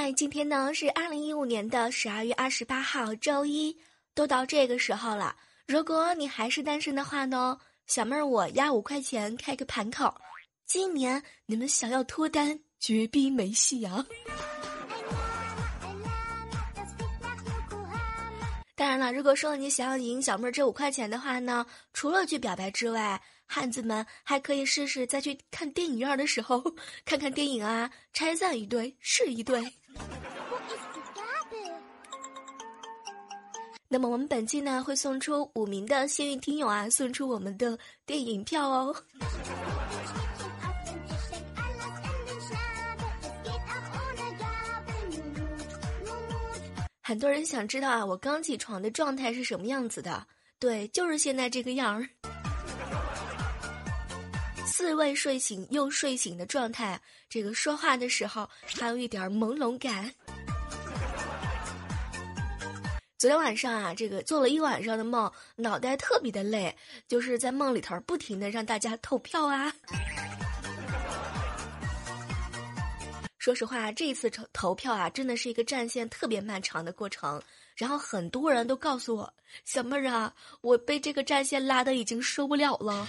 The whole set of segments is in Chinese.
嗨，今天呢是二零一五年的十二月二十八号，周一，都到这个时候了。如果你还是单身的话呢，小妹儿我压五块钱开个盘口，今年你们想要脱单，绝逼没戏啊！当然了，如果说你想要赢小妹儿这五块钱的话呢，除了去表白之外，汉子们还可以试试在去看电影院的时候，看看电影啊，拆散一对是一对。那么我们本期呢会送出五名的幸运听友啊，送出我们的电影票哦。很多人想知道啊，我刚起床的状态是什么样子的？对，就是现在这个样儿，自未睡醒又睡醒的状态。这个说话的时候还有一点朦胧感。昨天晚上啊，这个做了一晚上的梦，脑袋特别的累，就是在梦里头不停的让大家投票啊。说实话，这一次投投票啊，真的是一个战线特别漫长的过程。然后很多人都告诉我，小妹儿啊，我被这个战线拉的已经受不了了。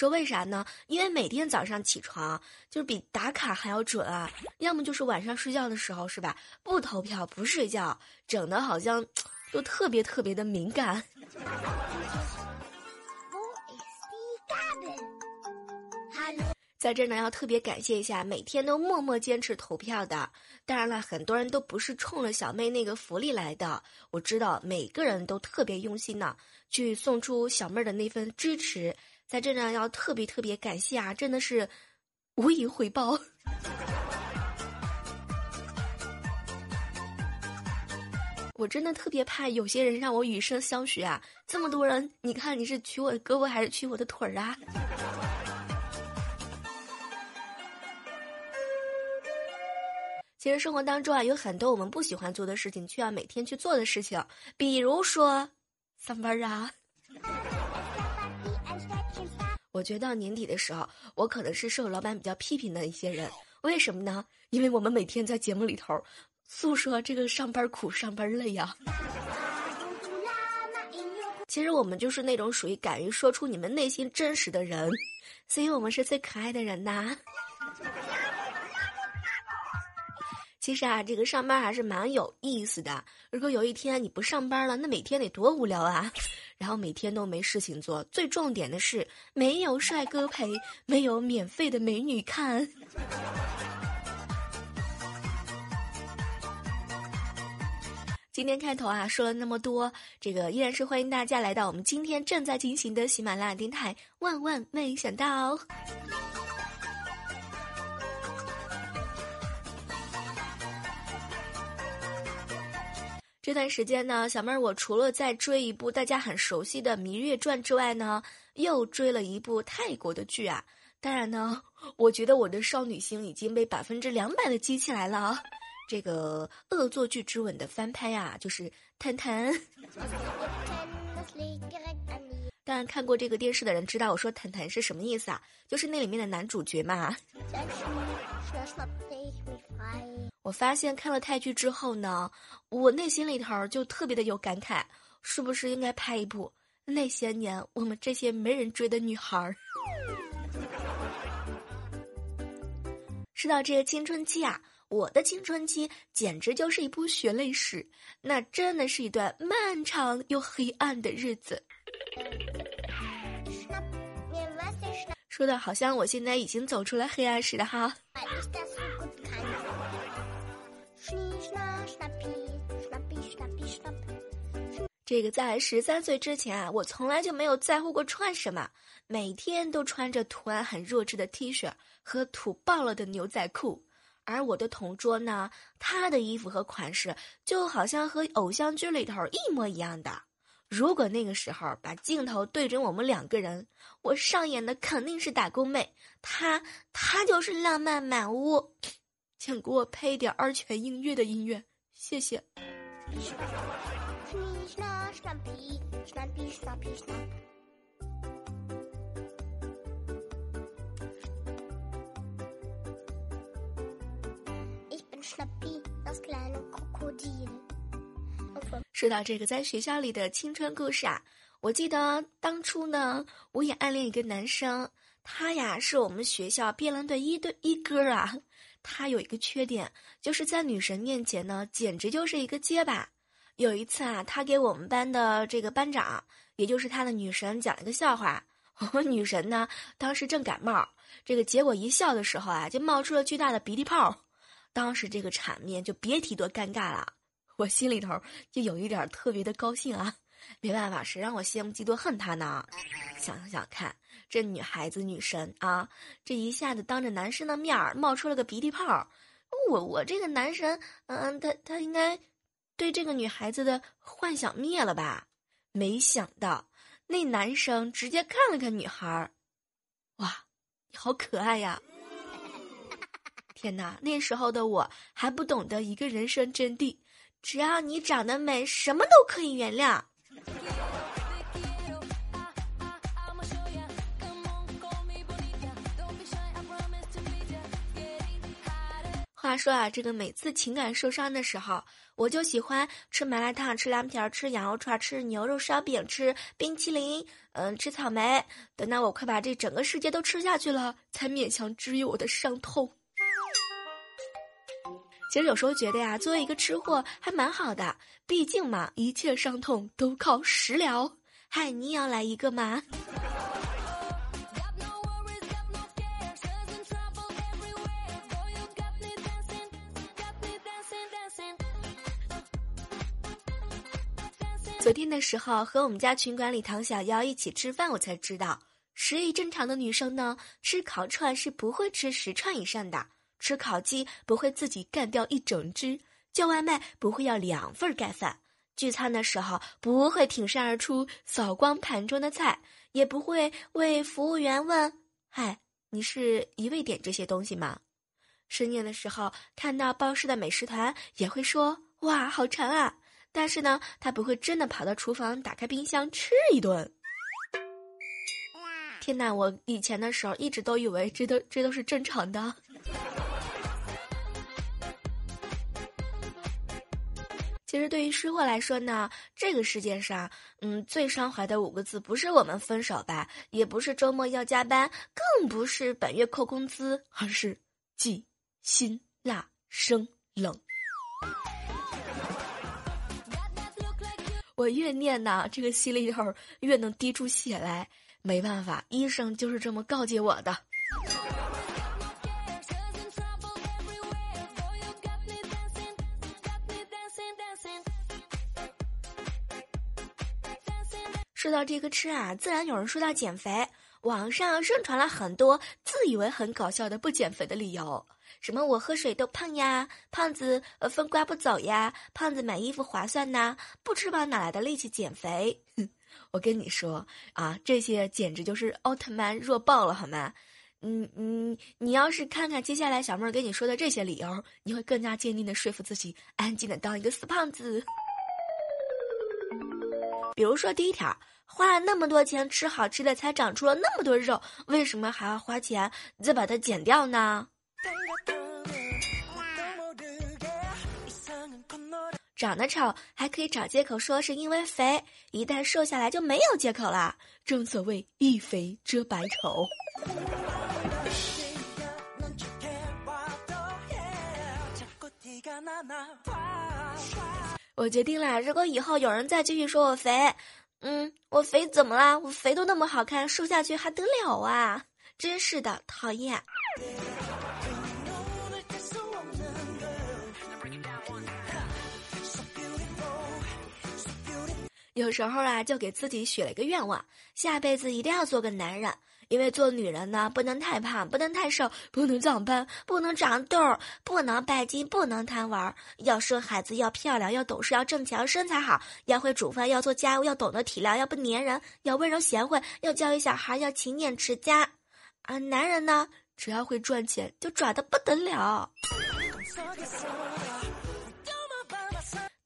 说为啥呢？因为每天早上起床就是比打卡还要准啊，要么就是晚上睡觉的时候是吧？不投票不睡觉，整的好像就特别特别的敏感。在这呢，要特别感谢一下每天都默默坚持投票的。当然了，很多人都不是冲了小妹那个福利来的。我知道每个人都特别用心呢，去送出小妹的那份支持。在这呢，要特别特别感谢啊，真的是无以回报。我真的特别怕有些人让我以身相许啊！这么多人，你看你是取我的胳膊还是取我的腿儿啊？其实生活当中啊，有很多我们不喜欢做的事情，却要每天去做的事情，比如说上班啊。我觉得年底的时候，我可能是受老板比较批评的一些人。为什么呢？因为我们每天在节目里头诉说这个上班苦、上班累呀。其实我们就是那种属于敢于说出你们内心真实的人，所以我们是最可爱的人呐。其实啊，这个上班还是蛮有意思的。如果有一天你不上班了，那每天得多无聊啊！然后每天都没事情做，最重点的是没有帅哥陪，没有免费的美女看。今天开头啊说了那么多，这个依然是欢迎大家来到我们今天正在进行的喜马拉雅电台。万万没想到。这段时间呢，小妹儿我除了在追一部大家很熟悉的《芈月传》之外呢，又追了一部泰国的剧啊。当然呢，我觉得我的少女心已经被百分之两百的激起来了。这个《恶作剧之吻》的翻拍啊，就是《谈谈》。当然，看过这个电视的人知道我说“谈谈”是什么意思啊？就是那里面的男主角嘛。我发现看了泰剧之后呢，我内心里头就特别的有感慨，是不是应该拍一部那些年我们这些没人追的女孩儿？说到这个青春期啊，我的青春期简直就是一部血泪史，那真的是一段漫长又黑暗的日子。说的好像我现在已经走出了黑暗似的哈。这个在十三岁之前啊，我从来就没有在乎过穿什么，每天都穿着图案很弱智的 T 恤和土爆了的牛仔裤。而我的同桌呢，他的衣服和款式就好像和偶像剧里头一模一样的。如果那个时候把镜头对准我们两个人，我上演的肯定是打工妹，他他就是浪漫满屋。请给我配一点二泉映月的音乐，谢谢。说到这个在学校里的青春故事啊，我记得当初呢，我也暗恋一个男生，他呀是我们学校辩论队一队一哥啊。他有一个缺点，就是在女神面前呢，简直就是一个结巴。有一次啊，他给我们班的这个班长，也就是他的女神讲了一个笑话。我们女神呢，当时正感冒，这个结果一笑的时候啊，就冒出了巨大的鼻涕泡。当时这个场面就别提多尴尬了，我心里头就有一点特别的高兴啊。没办法，谁让我羡慕嫉妒恨他呢？想想看，这女孩子女神啊，这一下子当着男生的面儿冒出了个鼻涕泡，我我这个男神，嗯，他他应该对这个女孩子的幻想灭了吧？没想到那男生直接看了看女孩儿，哇，你好可爱呀！天哪，那时候的我还不懂得一个人生真谛，只要你长得美，什么都可以原谅。话说啊，这个每次情感受伤的时候，我就喜欢吃麻辣烫、吃凉皮儿、吃羊肉串、吃牛肉烧饼、吃冰淇淋，嗯，吃草莓。等到我快把这整个世界都吃下去了，才勉强治愈我的伤痛。其实有时候觉得呀，作为一个吃货还蛮好的，毕竟嘛，一切伤痛都靠食疗。嗨，你也要来一个吗？昨天的时候和我们家群管理唐小妖一起吃饭，我才知道，食欲正常的女生呢，吃烤串是不会吃十串以上的，吃烤鸡不会自己干掉一整只，叫外卖不会要两份盖饭，聚餐的时候不会挺身而出扫光盘中的菜，也不会为服务员问：“嗨，你是一味点这些东西吗？”深夜的时候看到报社的美食团，也会说：“哇，好馋啊！”但是呢，他不会真的跑到厨房打开冰箱吃一顿。天哪！我以前的时候一直都以为这都这都是正常的。其实对于吃货来说呢，这个世界上，嗯，最伤怀的五个字不是我们分手吧，也不是周末要加班，更不是本月扣工资，而是忌辛辣生冷。我越念呢，这个心里头越能滴出血来。没办法，医生就是这么告诫我的。说到这个吃啊，自然有人说到减肥。网上盛传了很多自以为很搞笑的不减肥的理由。什么我喝水都胖呀，胖子呃风刮不走呀，胖子买衣服划算呐，不吃饱哪来的力气减肥？我跟你说啊，这些简直就是奥特曼弱爆了，好吗？嗯嗯，你要是看看接下来小妹儿跟你说的这些理由，你会更加坚定的说服自己，安静的当一个死胖子。比如说第一条，花了那么多钱吃好吃的，才长出了那么多肉，为什么还要花钱再把它减掉呢？长得丑还可以找借口说是因为肥，一旦瘦下来就没有借口了。正所谓一肥遮百丑。我决定了，如果以后有人再继续说我肥，嗯，我肥怎么啦？我肥都那么好看，瘦下去还得了啊？真是的，讨厌。有时候啊，就给自己许了一个愿望，下辈子一定要做个男人。因为做女人呢，不能太胖，不能太瘦，不能长斑，不能长痘儿，不能拜金，不能贪玩。要生孩子，要漂亮，要懂事，要挣钱，身材好，要会煮饭，要做家务，要懂得体谅，要不粘人，要温柔贤惠，要教育小孩，要勤俭持家。而，男人呢，只要会赚钱，就拽的不得了。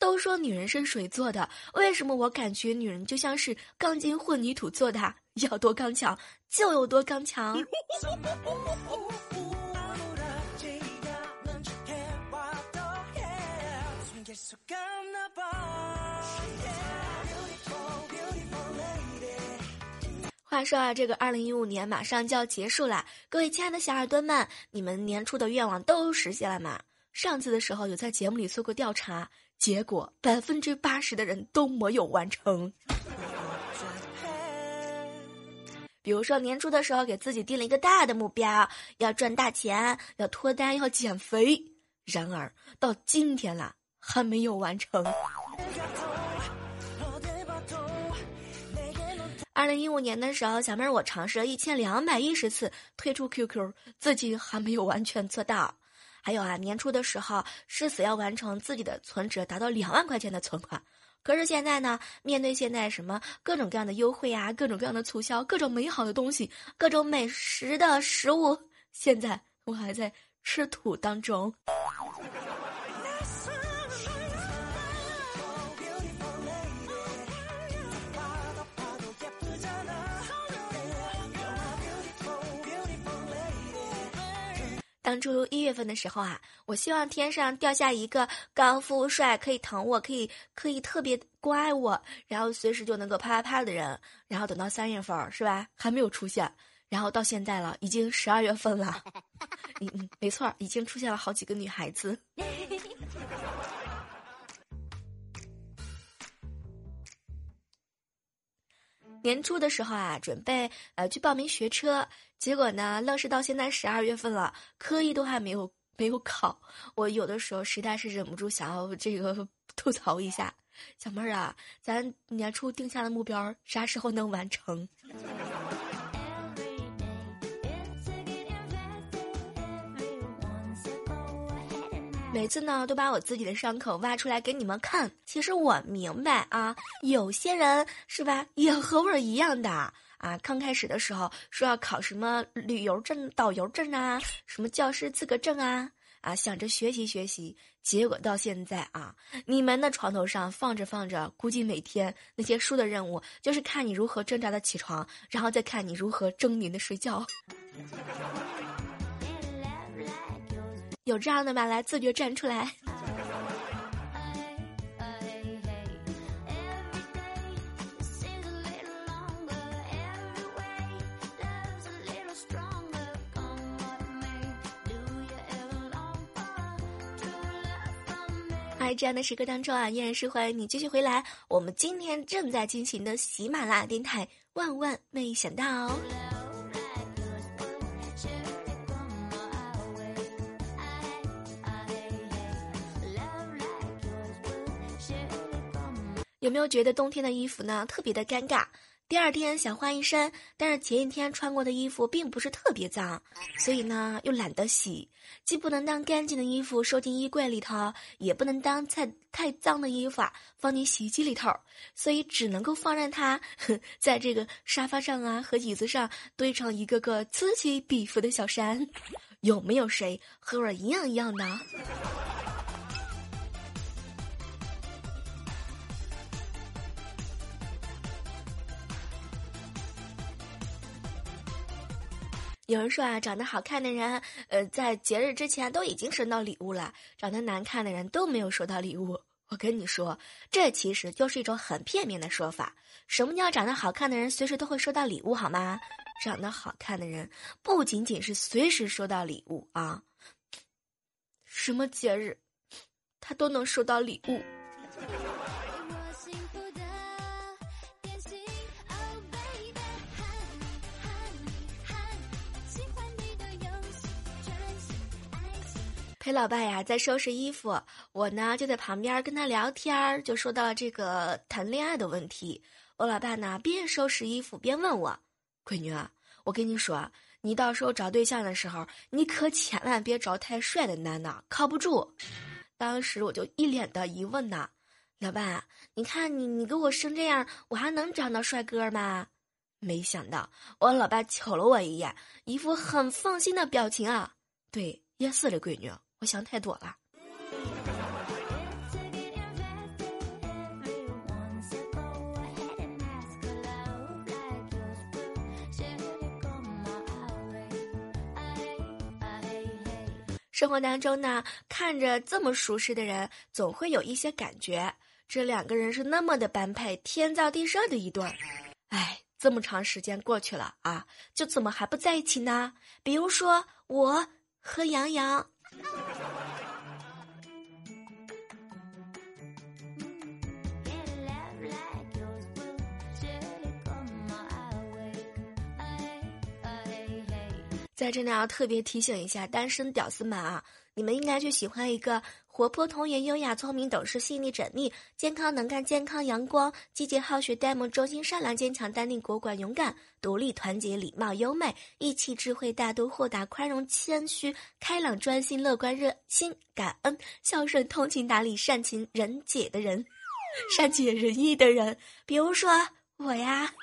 都说女人是水做的，为什么我感觉女人就像是钢筋混凝土做的？要多刚强就有多刚强。话说啊，这个二零一五年马上就要结束了，各位亲爱的小耳朵们，你们年初的愿望都实现了吗？上次的时候有在节目里做过调查，结果百分之八十的人都没有完成。比如说年初的时候给自己定了一个大的目标，要赚大钱，要脱单，要减肥。然而到今天了，还没有完成。二零一五年的时候，小妹儿我尝试了一千两百一十次退出 QQ，自己还没有完全做到。还有啊，年初的时候誓死要完成自己的存折达到两万块钱的存款。可是现在呢，面对现在什么各种各样的优惠啊，各种各样的促销，各种美好的东西，各种美食的食物，现在我还在吃土当中。当初一月份的时候啊，我希望天上掉下一个高富帅，可以疼我，可以可以特别关爱我，然后随时就能够啪啪啪的人。然后等到三月份是吧，还没有出现。然后到现在了，已经十二月份了。嗯嗯，没错，已经出现了好几个女孩子。年初的时候啊，准备呃去报名学车，结果呢，愣是到现在十二月份了，科一都还没有没有考。我有的时候实在是忍不住想要这个吐槽一下，小妹儿啊，咱年初定下的目标啥时候能完成？每次呢，都把我自己的伤口挖出来给你们看。其实我明白啊，有些人是吧，也和我一样的啊。刚开始的时候说要考什么旅游证、导游证啊，什么教师资格证啊，啊，想着学习学习，结果到现在啊，你们的床头上放着放着，估计每天那些书的任务就是看你如何挣扎的起床，然后再看你如何狰狞的睡觉。有这样的吗？来，自觉站出来。在这样的时刻当中啊，依然是欢迎你继续回来。我们今天正在进行的喜马拉雅电台，万万没想到。有没有觉得冬天的衣服呢特别的尴尬？第二天想换一身，但是前一天穿过的衣服并不是特别脏，所以呢又懒得洗，既不能当干净的衣服收进衣柜里头，也不能当太太脏的衣服啊放进洗衣机里头，所以只能够放任它 在这个沙发上啊和椅子上堆成一个个此起彼伏的小山。有没有谁和我一样一样的？有人说啊，长得好看的人，呃，在节日之前都已经收到礼物了；长得难看的人都没有收到礼物。我跟你说，这其实就是一种很片面的说法。什么叫长得好看的人随时都会收到礼物？好吗？长得好看的人不仅仅是随时收到礼物啊，什么节日，他都能收到礼物。陪老爸呀在收拾衣服，我呢就在旁边跟他聊天儿，就说到了这个谈恋爱的问题。我老爸呢边收拾衣服边问我：“闺女，我跟你说，你到时候找对象的时候，你可千万别找太帅的男的，靠不住。”当时我就一脸的疑问呐：“老爸，你看你你给我生这样，我还能找到帅哥吗？”没想到我老爸瞅了我一眼，一副很放心的表情啊。对，也是的，闺女。我想太多了。生活当中呢，看着这么熟识的人，总会有一些感觉。这两个人是那么的般配，天造地设的一对儿。哎，这么长时间过去了啊，就怎么还不在一起呢？比如说我和杨洋。在这里要特别提醒一下单身屌丝们啊，你们应该去喜欢一个活泼、童颜、优雅、聪明、懂事、细腻、缜密、健康、能干、健康、阳光、积极、好学、呆萌、忠心、善良、坚强、淡定、果敢、勇敢、独立、团结、礼貌、优美、义气、智慧、大度、豁达、宽容、谦虚、开朗、专心、乐观、热心、感恩、孝顺、通情达理、善情人解的人，善解人意的人，比如说我呀。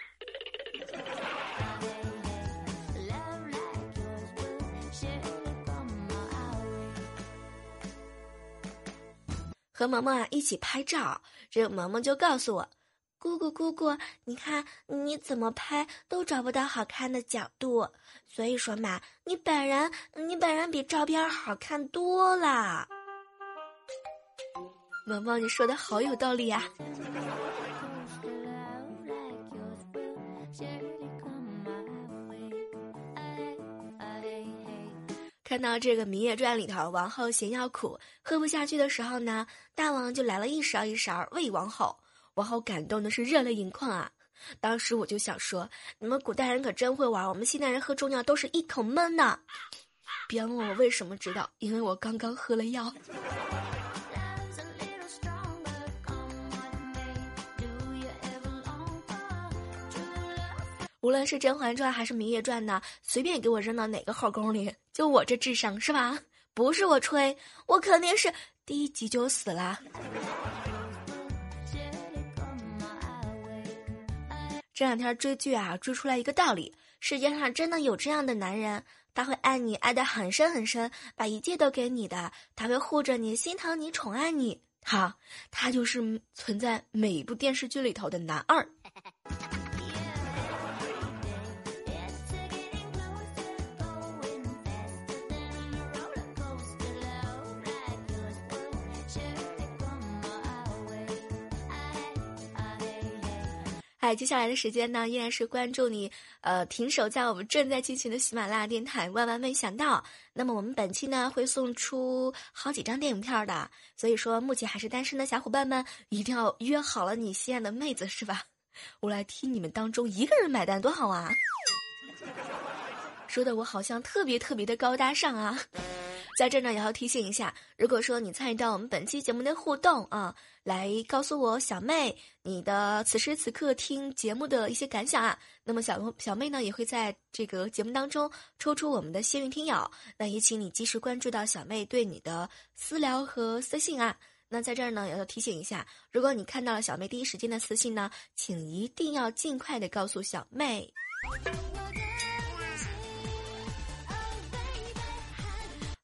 和萌萌啊一起拍照，这萌萌就告诉我：“姑姑姑姑，你看你怎么拍都找不到好看的角度，所以说嘛，你本人你本人比照片好看多了。”萌萌，你说的好有道理啊！看到这个《芈月传》里头，王后嫌药苦，喝不下去的时候呢，大王就来了一勺一勺喂王后，王后感动的是热泪盈眶啊！当时我就想说，你们古代人可真会玩，我们现代人喝中药都是一口闷的。别问我为什么知道，因为我刚刚喝了药。无论是《甄嬛传》还是《芈月传》呢，随便给我扔到哪个后宫里，就我这智商是吧？不是我吹，我肯定是第一集就死了。这两天追剧啊，追出来一个道理：世界上真的有这样的男人，他会爱你爱得很深很深，把一切都给你的，他会护着你，心疼你，宠爱你。好，他就是存在每一部电视剧里头的男二。哎，接下来的时间呢，依然是关注你，呃，停手在我们正在进行的喜马拉雅电台。万万没想到，那么我们本期呢会送出好几张电影票的，所以说目前还是单身的小伙伴们，一定要约好了你心爱的妹子，是吧？我来替你们当中一个人买单，多好啊！说的我好像特别特别的高大上啊。在这呢，也要提醒一下，如果说你参与到我们本期节目的互动啊，来告诉我小妹你的此时此刻听节目的一些感想啊，那么小小妹呢也会在这个节目当中抽出我们的幸运听友，那也请你及时关注到小妹对你的私聊和私信啊。那在这儿呢，也要提醒一下，如果你看到了小妹第一时间的私信呢，请一定要尽快的告诉小妹。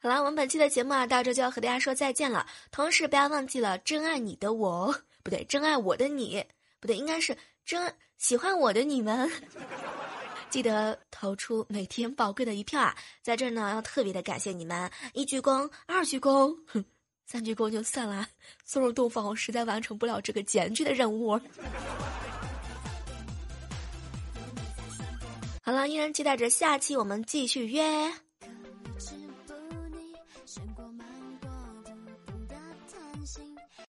好了，我们本期的节目啊，到这就要和大家说再见了。同时，不要忘记了真爱你的我，不对，真爱我的你，不对，应该是真喜欢我的你们。记得投出每天宝贵的一票啊！在这儿呢，要特别的感谢你们，一鞠躬，二鞠躬，哼，三鞠躬就算了。松入洞房，我实在完成不了这个艰巨的任务。好了，依然期待着下期我们继续约。